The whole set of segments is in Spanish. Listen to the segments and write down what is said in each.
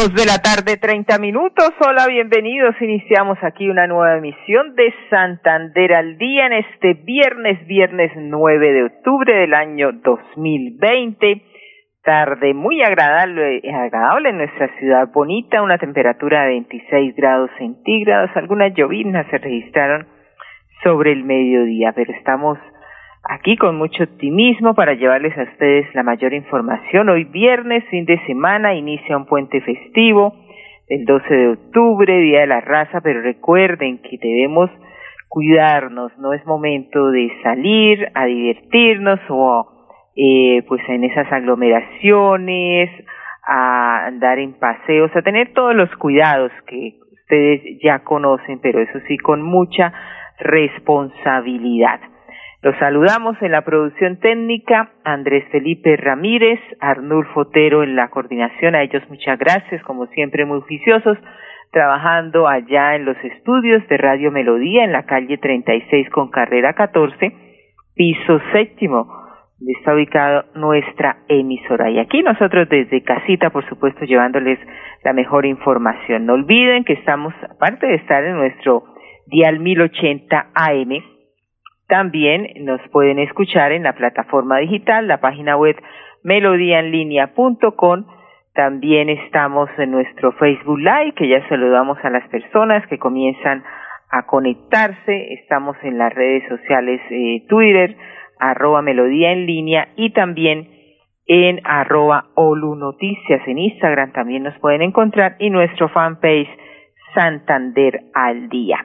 Dos de la tarde, treinta minutos. Hola, bienvenidos. Iniciamos aquí una nueva emisión de Santander al Día en este viernes, viernes 9 de octubre del año 2020. Tarde muy agradable, agradable en nuestra ciudad bonita, una temperatura de 26 grados centígrados. Algunas lloviznas se registraron sobre el mediodía, pero estamos aquí con mucho optimismo para llevarles a ustedes la mayor información. Hoy viernes, fin de semana, inicia un puente festivo el 12 de octubre, Día de la Raza, pero recuerden que debemos cuidarnos, no es momento de salir a divertirnos o eh, pues en esas aglomeraciones, a andar en paseos, a tener todos los cuidados que ustedes ya conocen, pero eso sí con mucha responsabilidad. Los saludamos en la producción técnica, Andrés Felipe Ramírez, Arnulfo Otero en la coordinación, a ellos muchas gracias, como siempre muy oficiosos, trabajando allá en los estudios de Radio Melodía en la calle 36 con carrera 14, piso séptimo, donde está ubicada nuestra emisora. Y aquí nosotros desde casita, por supuesto, llevándoles la mejor información. No olviden que estamos, aparte de estar en nuestro dial 1080 AM, también nos pueden escuchar en la plataforma digital, la página web melodianlinea.com. También estamos en nuestro Facebook Live, que ya saludamos a las personas que comienzan a conectarse. Estamos en las redes sociales eh, Twitter, arroba melodía en línea y también en arroba Olu Noticias en Instagram también nos pueden encontrar y nuestro fanpage Santander al Día.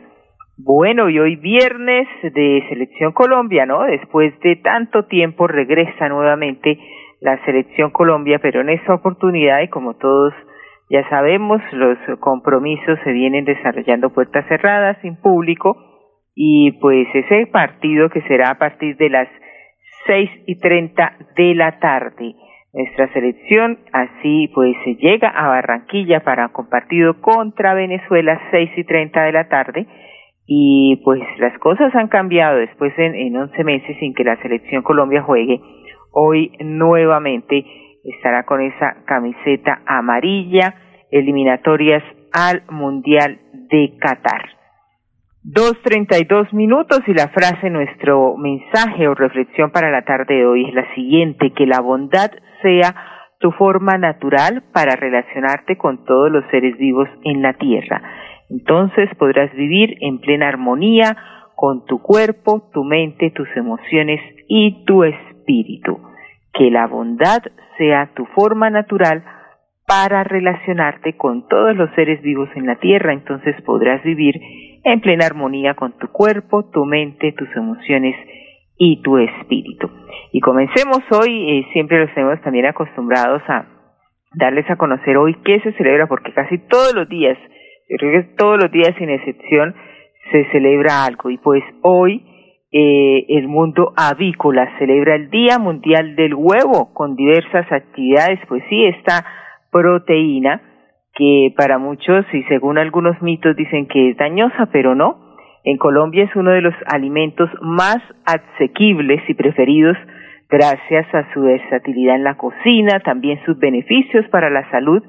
Bueno, y hoy viernes de Selección Colombia, ¿no? Después de tanto tiempo regresa nuevamente la Selección Colombia, pero en esta oportunidad, y como todos ya sabemos, los compromisos se vienen desarrollando puertas cerradas, sin público, y pues ese partido que será a partir de las seis y treinta de la tarde. Nuestra selección así pues se llega a Barranquilla para un partido contra Venezuela seis y treinta de la tarde y pues las cosas han cambiado después en, en 11 meses sin que la selección Colombia juegue. Hoy nuevamente estará con esa camiseta amarilla, eliminatorias al Mundial de Qatar. Dos treinta y dos minutos y la frase, nuestro mensaje o reflexión para la tarde de hoy es la siguiente, que la bondad sea tu forma natural para relacionarte con todos los seres vivos en la tierra. Entonces podrás vivir en plena armonía con tu cuerpo, tu mente, tus emociones y tu espíritu. Que la bondad sea tu forma natural para relacionarte con todos los seres vivos en la tierra, entonces podrás vivir en plena armonía con tu cuerpo, tu mente, tus emociones y tu espíritu. Y comencemos hoy, eh, siempre los tenemos también acostumbrados a darles a conocer hoy qué se celebra, porque casi todos los días todos los días sin excepción se celebra algo y pues hoy eh, el mundo avícola celebra el Día Mundial del Huevo con diversas actividades, pues sí, esta proteína que para muchos y según algunos mitos dicen que es dañosa, pero no. En Colombia es uno de los alimentos más asequibles y preferidos gracias a su versatilidad en la cocina, también sus beneficios para la salud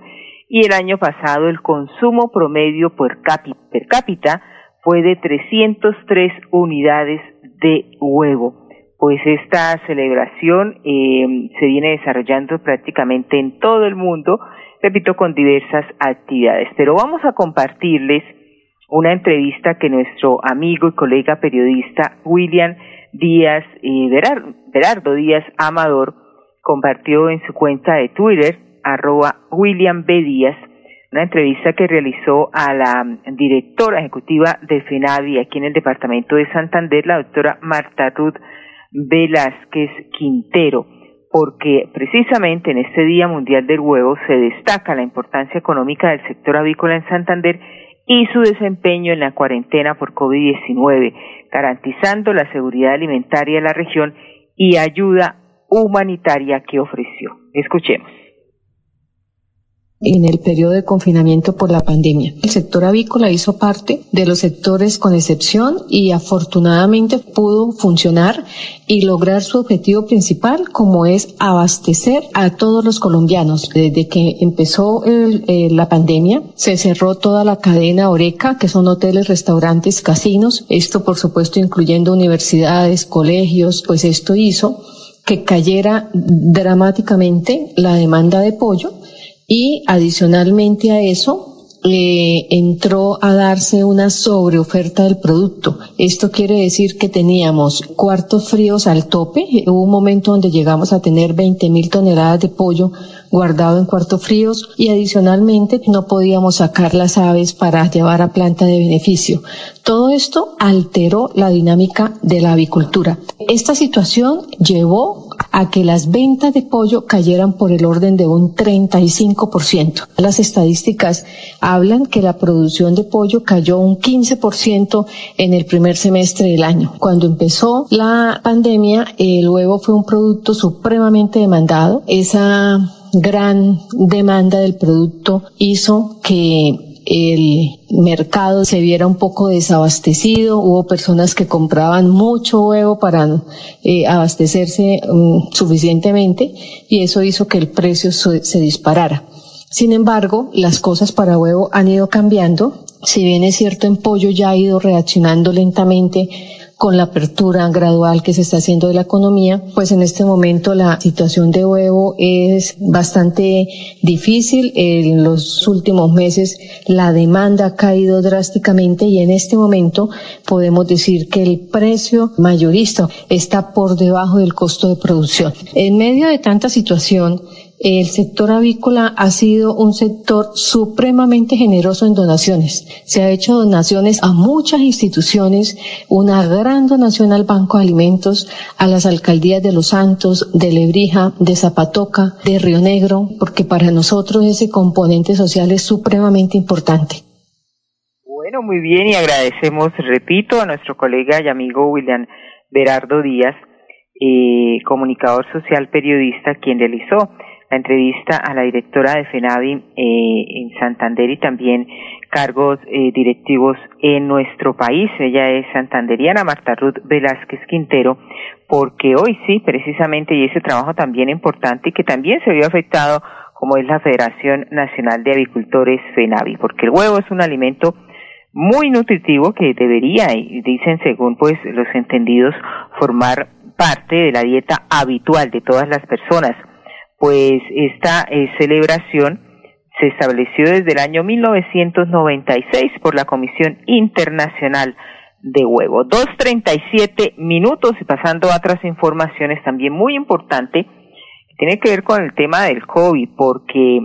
y el año pasado el consumo promedio per cápita, fue de 303 unidades de huevo. Pues esta celebración eh, se viene desarrollando prácticamente en todo el mundo, repito, con diversas actividades. Pero vamos a compartirles una entrevista que nuestro amigo y colega periodista William Díaz, eh, Berardo Díaz Amador, compartió en su cuenta de Twitter arroba William B. Díaz, una entrevista que realizó a la directora ejecutiva de FENAVI aquí en el departamento de Santander, la doctora Marta Ruth Velázquez Quintero. porque precisamente en este Día Mundial del Huevo se destaca la importancia económica del sector avícola en Santander y su desempeño en la cuarentena por COVID-19, garantizando la seguridad alimentaria de la región y ayuda humanitaria que ofreció. Escuchemos en el periodo de confinamiento por la pandemia. El sector avícola hizo parte de los sectores con excepción y afortunadamente pudo funcionar y lograr su objetivo principal como es abastecer a todos los colombianos. Desde que empezó eh, la pandemia se cerró toda la cadena Oreca, que son hoteles, restaurantes, casinos, esto por supuesto incluyendo universidades, colegios, pues esto hizo que cayera dramáticamente la demanda de pollo y adicionalmente a eso entró a darse una sobreoferta del producto. Esto quiere decir que teníamos cuartos fríos al tope. Hubo un momento donde llegamos a tener 20 mil toneladas de pollo guardado en cuartos fríos y adicionalmente no podíamos sacar las aves para llevar a planta de beneficio. Todo esto alteró la dinámica de la avicultura. Esta situación llevó a que las ventas de pollo cayeran por el orden de un 35%. Las estadísticas hablan que la producción de pollo cayó un 15% en el primer semestre del año. Cuando empezó la pandemia, el huevo fue un producto supremamente demandado. Esa gran demanda del producto hizo que el mercado se viera un poco desabastecido, hubo personas que compraban mucho huevo para eh, abastecerse um, suficientemente y eso hizo que el precio se disparara. Sin embargo, las cosas para huevo han ido cambiando. Si bien es cierto, en pollo ya ha ido reaccionando lentamente con la apertura gradual que se está haciendo de la economía, pues en este momento la situación de huevo es bastante difícil. En los últimos meses la demanda ha caído drásticamente y en este momento podemos decir que el precio mayorista está por debajo del costo de producción. En medio de tanta situación, el sector avícola ha sido un sector supremamente generoso en donaciones. Se ha hecho donaciones a muchas instituciones, una gran donación al Banco de Alimentos, a las alcaldías de Los Santos, de Lebrija, de Zapatoca, de Río Negro, porque para nosotros ese componente social es supremamente importante. Bueno, muy bien y agradecemos, repito, a nuestro colega y amigo William Berardo Díaz, eh, comunicador social periodista, quien realizó la entrevista a la directora de FENAVI eh, en Santander y también cargos eh, directivos en nuestro país. Ella es santanderiana, Marta Ruth Velázquez Quintero, porque hoy sí, precisamente, y ese trabajo también importante y que también se vio afectado, como es la Federación Nacional de Avicultores FENAVI, porque el huevo es un alimento muy nutritivo que debería, y dicen según pues los entendidos, formar parte de la dieta habitual de todas las personas pues esta eh, celebración se estableció desde el año 1996 por la Comisión Internacional de Huevo. 2.37 minutos y pasando a otras informaciones también muy importante, tiene que ver con el tema del COVID, porque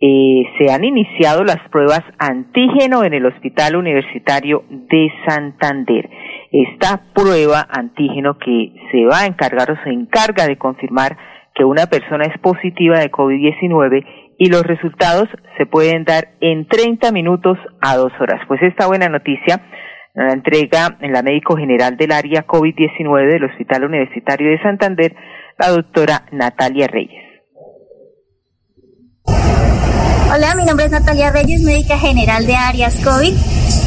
eh, se han iniciado las pruebas antígeno en el Hospital Universitario de Santander. Esta prueba antígeno que se va a encargar o se encarga de confirmar que una persona es positiva de COVID-19 y los resultados se pueden dar en 30 minutos a dos horas. Pues esta buena noticia la entrega en la médico general del área COVID-19 del Hospital Universitario de Santander, la doctora Natalia Reyes. Hola, mi nombre es Natalia Reyes, médica general de áreas COVID.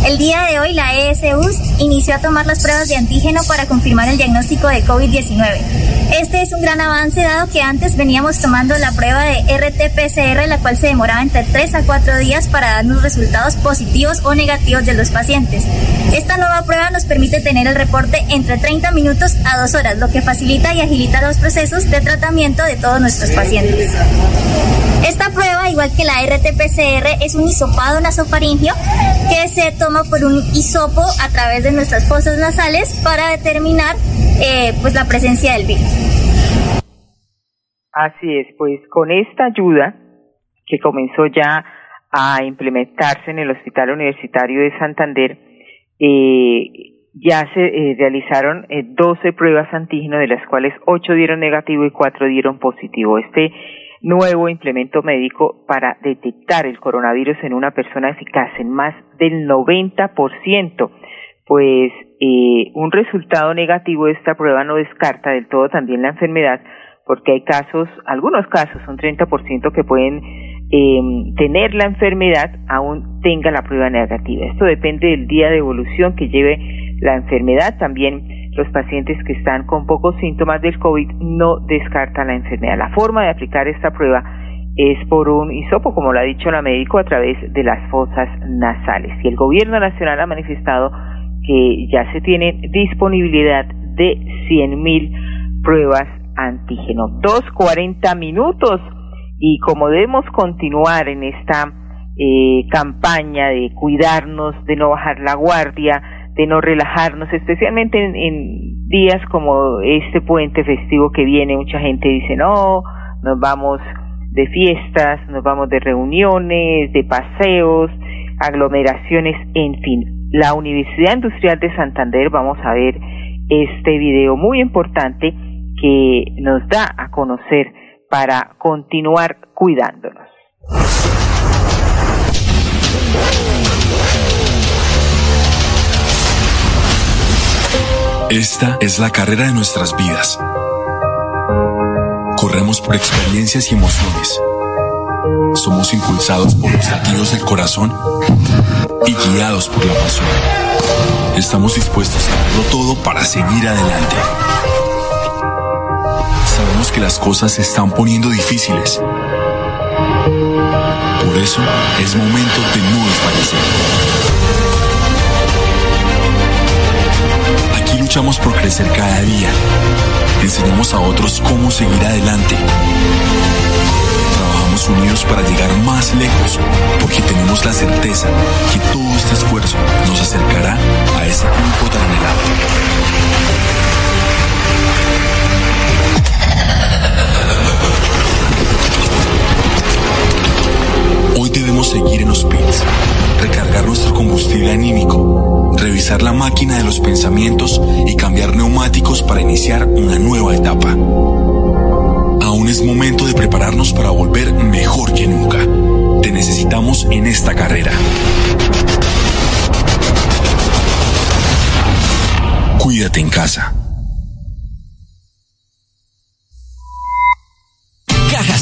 El día de hoy la ESUS inició a tomar las pruebas de antígeno para confirmar el diagnóstico de COVID-19. Este es un gran avance dado que antes veníamos tomando la prueba de RT-PCR, la cual se demoraba entre 3 a 4 días para darnos resultados positivos o negativos de los pacientes. Esta nueva prueba nos permite tener el reporte entre 30 minutos a 2 horas, lo que facilita y agilita los procesos de tratamiento de todos nuestros pacientes. Esta prueba, igual que la RT-PCR, es un hisopado nasofaringio que se toma por un hisopo a través de nuestras fosas nasales para determinar eh, pues la presencia del virus. Así es, pues con esta ayuda que comenzó ya a implementarse en el Hospital Universitario de Santander, eh, ya se eh, realizaron eh, 12 pruebas antígeno, de las cuales 8 dieron negativo y 4 dieron positivo. Este nuevo implemento médico para detectar el coronavirus en una persona eficaz en más del 90%, pues eh, un resultado negativo de esta prueba no descarta del todo también la enfermedad, porque hay casos, algunos casos, un 30% que pueden eh, tener la enfermedad aún tenga la prueba negativa. Esto depende del día de evolución que lleve la enfermedad. También los pacientes que están con pocos síntomas del COVID no descartan la enfermedad. La forma de aplicar esta prueba es por un hisopo, como lo ha dicho la médico, a través de las fosas nasales. Y el gobierno nacional ha manifestado que ya se tiene disponibilidad de 100.000 pruebas antígeno. Dos cuarenta minutos y como debemos continuar en esta eh, campaña de cuidarnos, de no bajar la guardia, de no relajarnos, especialmente en, días como este puente festivo que viene, mucha gente dice, no, nos vamos de fiestas, nos vamos de reuniones, de paseos, aglomeraciones, en fin. La Universidad Industrial de Santander, vamos a ver este video muy importante que nos da a conocer para continuar cuidándonos. Esta es la carrera de nuestras vidas. Corremos por experiencias y emociones. Somos impulsados por los latidos del corazón y guiados por la pasión. Estamos dispuestos a darlo todo para seguir adelante. Sabemos que las cosas se están poniendo difíciles. Por eso es momento de no desfallecer. Luchamos por crecer cada día. Enseñamos a otros cómo seguir adelante. Trabajamos unidos para llegar más lejos, porque tenemos la certeza que todo este esfuerzo nos acercará a ese punto tan anhelado. Debemos seguir en los pits, recargar nuestro combustible anímico, revisar la máquina de los pensamientos y cambiar neumáticos para iniciar una nueva etapa. Aún es momento de prepararnos para volver mejor que nunca. Te necesitamos en esta carrera. Cuídate en casa.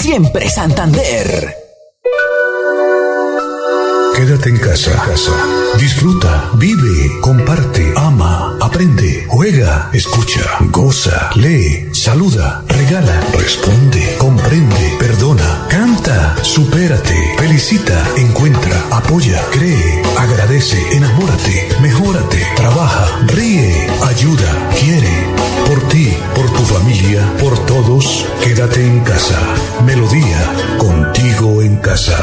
Siempre Santander. Quédate en casa. Disfruta, vive, comparte, ama, aprende, juega, escucha, goza, lee, saluda, regala, responde, comprende, perdona, canta, supérate, felicita, encuentra, apoya, cree, agradece, enamórate, mejórate, trabaja, ríe, ayuda, quiere. Por ti, por tu familia, por todos, quédate en casa. Melodía, contigo en casa.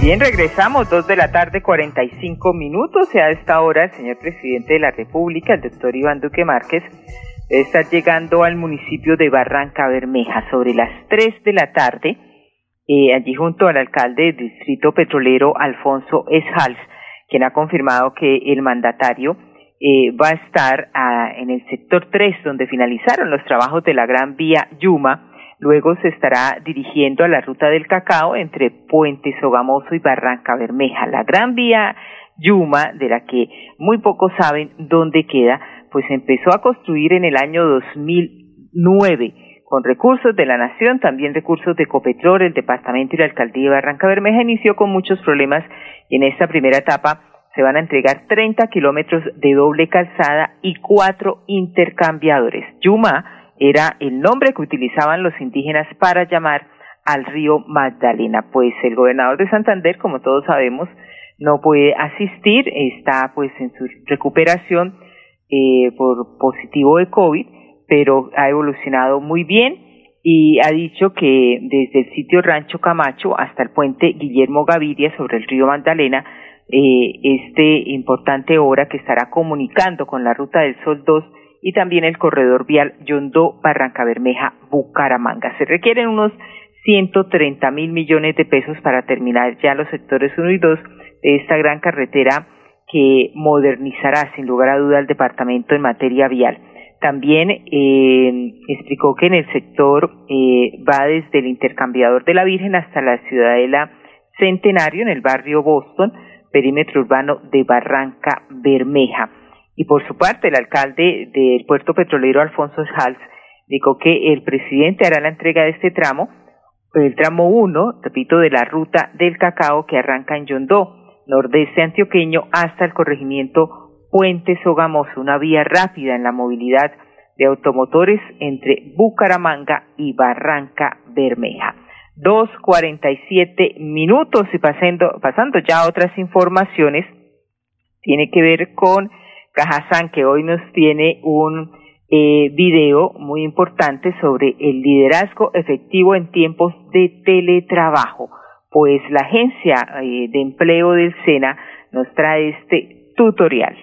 Bien, regresamos, dos de la tarde, 45 minutos, y a esta hora el señor presidente de la República, el doctor Iván Duque Márquez, está llegando al municipio de Barranca Bermeja sobre las 3 de la tarde, eh, allí junto al alcalde del distrito petrolero Alfonso Esjals, quien ha confirmado que el mandatario eh, va a estar ah, en el sector 3, donde finalizaron los trabajos de la gran vía Yuma, Luego se estará dirigiendo a la ruta del cacao entre Puente Sogamoso y Barranca Bermeja. La gran vía Yuma, de la que muy pocos saben dónde queda, pues empezó a construir en el año 2009 con recursos de la nación, también recursos de Copetrol, el departamento y la alcaldía de Barranca Bermeja inició con muchos problemas y en esta primera etapa se van a entregar 30 kilómetros de doble calzada y cuatro intercambiadores. Yuma era el nombre que utilizaban los indígenas para llamar al río Magdalena. Pues el gobernador de Santander, como todos sabemos, no puede asistir, está pues en su recuperación eh, por positivo de COVID, pero ha evolucionado muy bien y ha dicho que desde el sitio Rancho Camacho hasta el puente Guillermo Gaviria sobre el río Magdalena, eh, este importante obra que estará comunicando con la Ruta del Sol 2 y también el corredor vial Yondó Barranca Bermeja Bucaramanga. Se requieren unos 130 mil millones de pesos para terminar ya los sectores 1 y 2 de esta gran carretera que modernizará sin lugar a duda el departamento en materia vial. También eh, explicó que en el sector eh, va desde el intercambiador de la Virgen hasta la ciudadela Centenario en el barrio Boston, perímetro urbano de Barranca Bermeja. Y por su parte, el alcalde del puerto petrolero, Alfonso Hals, dijo que el presidente hará la entrega de este tramo, el tramo 1, repito, de la ruta del cacao que arranca en Yondó, nordeste antioqueño, hasta el corregimiento Puente Sogamoso, una vía rápida en la movilidad de automotores entre Bucaramanga y Barranca Bermeja. Dos cuarenta y siete minutos y pasando, pasando ya a otras informaciones, tiene que ver con Cajazán, que hoy nos tiene un eh, video muy importante sobre el liderazgo efectivo en tiempos de teletrabajo. Pues la agencia eh, de empleo del SENA nos trae este tutorial.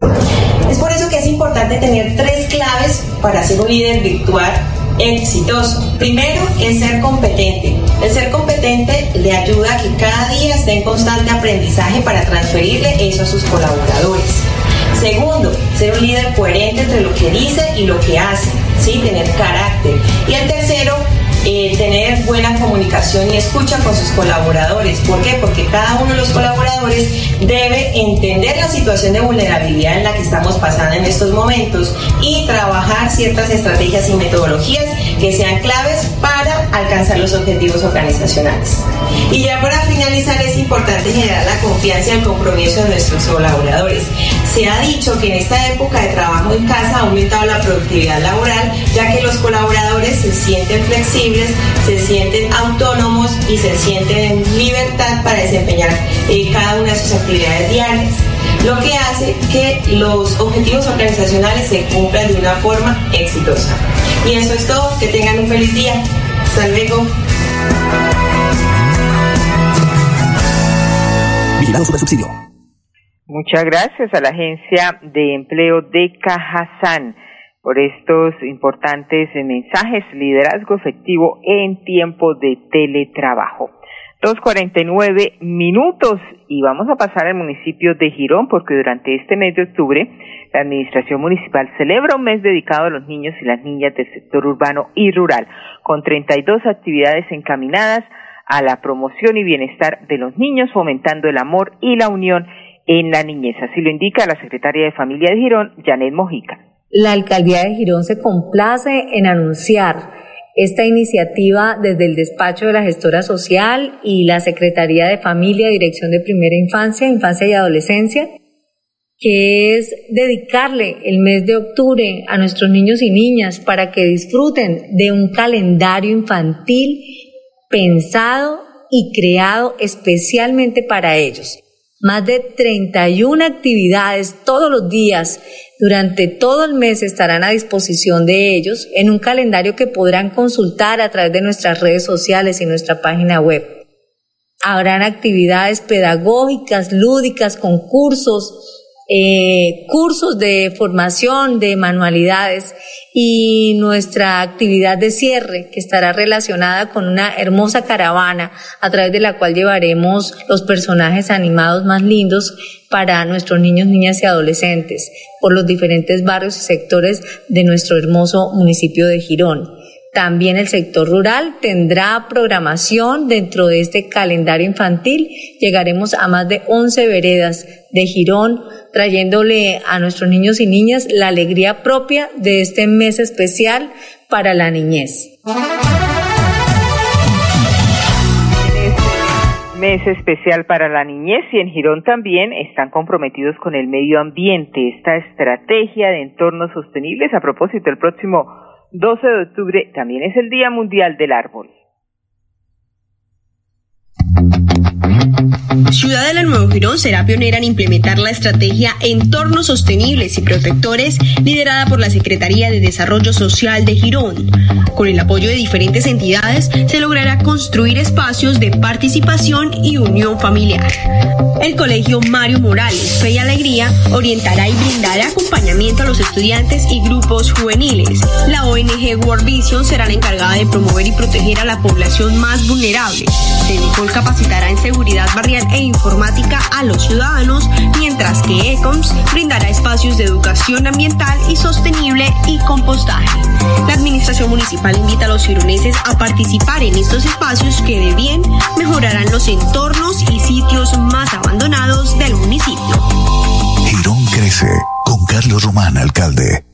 Es por eso que es importante tener tres claves para ser un líder virtual exitoso. Primero es ser competente. El ser competente le ayuda a que cada día esté en constante aprendizaje para transferirle eso a sus colaboradores. Segundo, ser un líder coherente entre lo que dice y lo que hace, ¿sí? tener carácter. Y el tercero, eh, tener buena comunicación y escucha con sus colaboradores. ¿Por qué? Porque cada uno de los colaboradores debe entender la situación de vulnerabilidad en la que estamos pasando en estos momentos y trabajar ciertas estrategias y metodologías que sean claves para alcanzar los objetivos organizacionales. Y ya para finalizar es importante generar la confianza y el compromiso de nuestros colaboradores. Se ha dicho que en esta época de trabajo en casa ha aumentado la productividad laboral ya que los colaboradores se sienten flexibles, se sienten autónomos y se sienten en libertad para desempeñar eh, cada una de sus actividades diarias lo que hace que los objetivos organizacionales se cumplan de una forma exitosa. Y eso es todo, que tengan un feliz día. Hasta luego. Vigilado Subsidio. Muchas gracias a la Agencia de Empleo de Cajazán por estos importantes mensajes, liderazgo efectivo en tiempo de teletrabajo. 2.49 minutos y vamos a pasar al municipio de Girón porque durante este mes de octubre la Administración Municipal celebra un mes dedicado a los niños y las niñas del sector urbano y rural con 32 actividades encaminadas a la promoción y bienestar de los niños, fomentando el amor y la unión en la niñez. Así lo indica la secretaria de Familia de Girón, Janet Mojica. La alcaldía de Girón se complace en anunciar esta iniciativa desde el despacho de la gestora social y la Secretaría de Familia, Dirección de Primera Infancia, Infancia y Adolescencia, que es dedicarle el mes de octubre a nuestros niños y niñas para que disfruten de un calendario infantil pensado y creado especialmente para ellos más de 31 actividades todos los días durante todo el mes estarán a disposición de ellos en un calendario que podrán consultar a través de nuestras redes sociales y nuestra página web. Habrán actividades pedagógicas, lúdicas, concursos, eh, cursos de formación de manualidades y nuestra actividad de cierre que estará relacionada con una hermosa caravana a través de la cual llevaremos los personajes animados más lindos para nuestros niños, niñas y adolescentes por los diferentes barrios y sectores de nuestro hermoso municipio de Girón. También el sector rural tendrá programación dentro de este calendario infantil. Llegaremos a más de 11 veredas de Girón, trayéndole a nuestros niños y niñas la alegría propia de este mes especial para la niñez. mes especial para la niñez y en Girón también están comprometidos con el medio ambiente, esta estrategia de entornos sostenibles. A propósito, el próximo 12 de octubre también es el Día Mundial del Árbol. Ciudad del Nuevo Girón será pionera en implementar la estrategia Entornos Sostenibles y Protectores liderada por la Secretaría de Desarrollo Social de Girón. Con el apoyo de diferentes entidades se logrará construir espacios de participación y unión familiar. El Colegio Mario Morales Fe y Alegría orientará y brindará acompañamiento a los estudiantes y grupos juveniles. La ONG World Vision será la encargada de promover y proteger a la población más vulnerable. Nicole capacitará en seguridad barrial e informática a los ciudadanos, mientras que ECOMS brindará espacios de educación ambiental y sostenible y compostaje. La administración municipal invita a los gironeses a participar en estos espacios que de bien mejorarán los entornos y sitios más abandonados del municipio. Girón crece con Carlos Román, alcalde.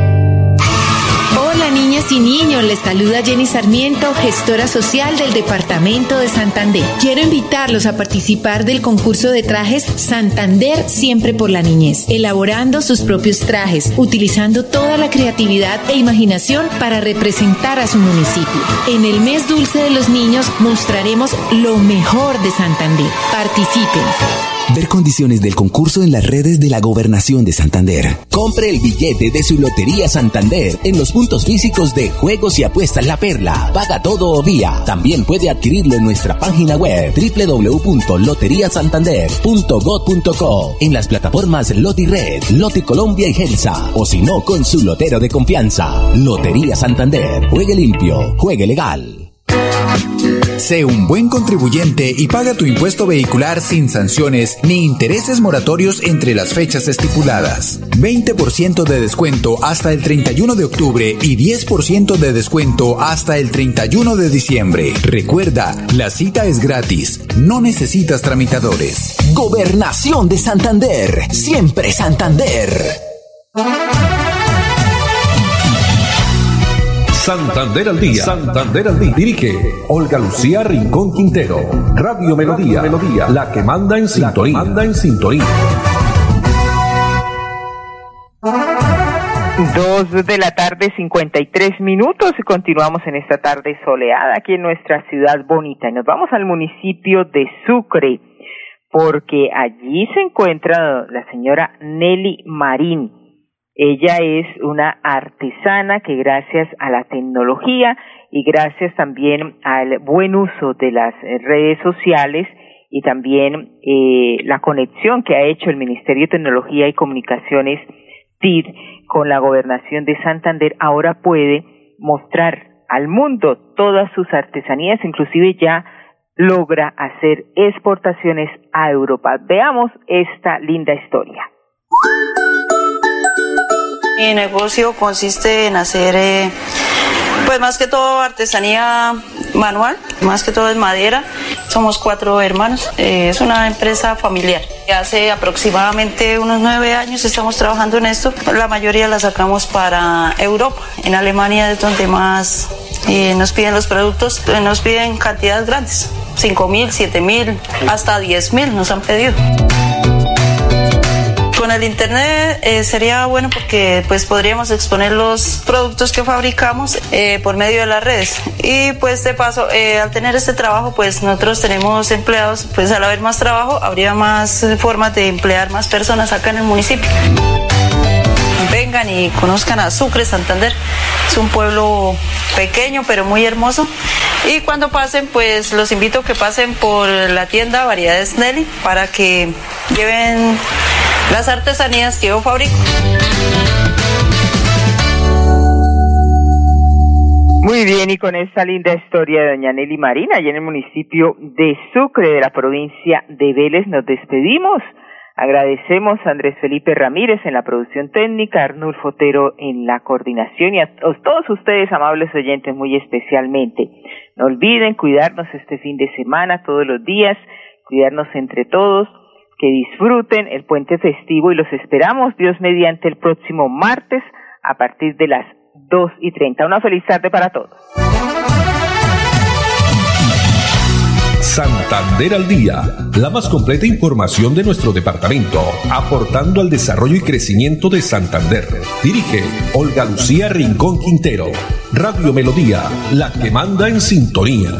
Niñas y niños, les saluda Jenny Sarmiento, gestora social del Departamento de Santander. Quiero invitarlos a participar del concurso de trajes Santander Siempre por la Niñez, elaborando sus propios trajes, utilizando toda la creatividad e imaginación para representar a su municipio. En el mes dulce de los niños mostraremos lo mejor de Santander. Participen. Ver condiciones del concurso en las redes de la Gobernación de Santander. Compre el billete de su Lotería Santander en los puntos físicos de Juegos y Apuestas La Perla. Paga todo o vía. También puede adquirirlo en nuestra página web www.loteriasantander.gov.co en las plataformas Loti Red, Loti Colombia y Gelsa o si no con su lotero de confianza. Lotería Santander. Juegue limpio, juegue legal. Sé un buen contribuyente y paga tu impuesto vehicular sin sanciones ni intereses moratorios entre las fechas estipuladas. 20% de descuento hasta el 31 de octubre y 10% de descuento hasta el 31 de diciembre. Recuerda, la cita es gratis, no necesitas tramitadores. Gobernación de Santander, siempre Santander. Santander al día. Santander al día. Dirige Olga Lucía Rincón Quintero. Radio Melodía. Melodía. La que manda en sintonía. Manda en sintonía. Dos de la tarde, 53 minutos, y continuamos en esta tarde soleada aquí en nuestra ciudad bonita. Y nos vamos al municipio de Sucre, porque allí se encuentra la señora Nelly Marín. Ella es una artesana que gracias a la tecnología y gracias también al buen uso de las redes sociales y también eh, la conexión que ha hecho el Ministerio de Tecnología y Comunicaciones TID con la gobernación de Santander, ahora puede mostrar al mundo todas sus artesanías, inclusive ya logra hacer exportaciones a Europa. Veamos esta linda historia. Mi negocio consiste en hacer, eh, pues más que todo artesanía manual, más que todo es madera. Somos cuatro hermanos, eh, es una empresa familiar. Hace aproximadamente unos nueve años estamos trabajando en esto. La mayoría la sacamos para Europa. En Alemania es donde más eh, nos piden los productos, nos piden cantidades grandes. 5 mil, 7 mil, hasta 10 mil nos han pedido con el internet eh, sería bueno porque pues podríamos exponer los productos que fabricamos eh, por medio de las redes y pues de paso eh, al tener este trabajo pues nosotros tenemos empleados pues al haber más trabajo habría más formas de emplear más personas acá en el municipio vengan y conozcan a Sucre, Santander. Es un pueblo pequeño pero muy hermoso. Y cuando pasen, pues los invito a que pasen por la tienda Variedades Nelly para que lleven las artesanías que yo fabrico. Muy bien, y con esta linda historia de doña Nelly Marina, allá en el municipio de Sucre, de la provincia de Vélez, nos despedimos. Agradecemos a Andrés Felipe Ramírez en la producción técnica, Arnulfo Otero en la coordinación y a todos ustedes, amables oyentes, muy especialmente. No olviden cuidarnos este fin de semana, todos los días, cuidarnos entre todos, que disfruten el puente festivo y los esperamos, Dios mediante, el próximo martes a partir de las dos y treinta. Una feliz tarde para todos. Santander al Día, la más completa información de nuestro departamento, aportando al desarrollo y crecimiento de Santander. Dirige Olga Lucía Rincón Quintero. Radio Melodía, la que manda en sintonía.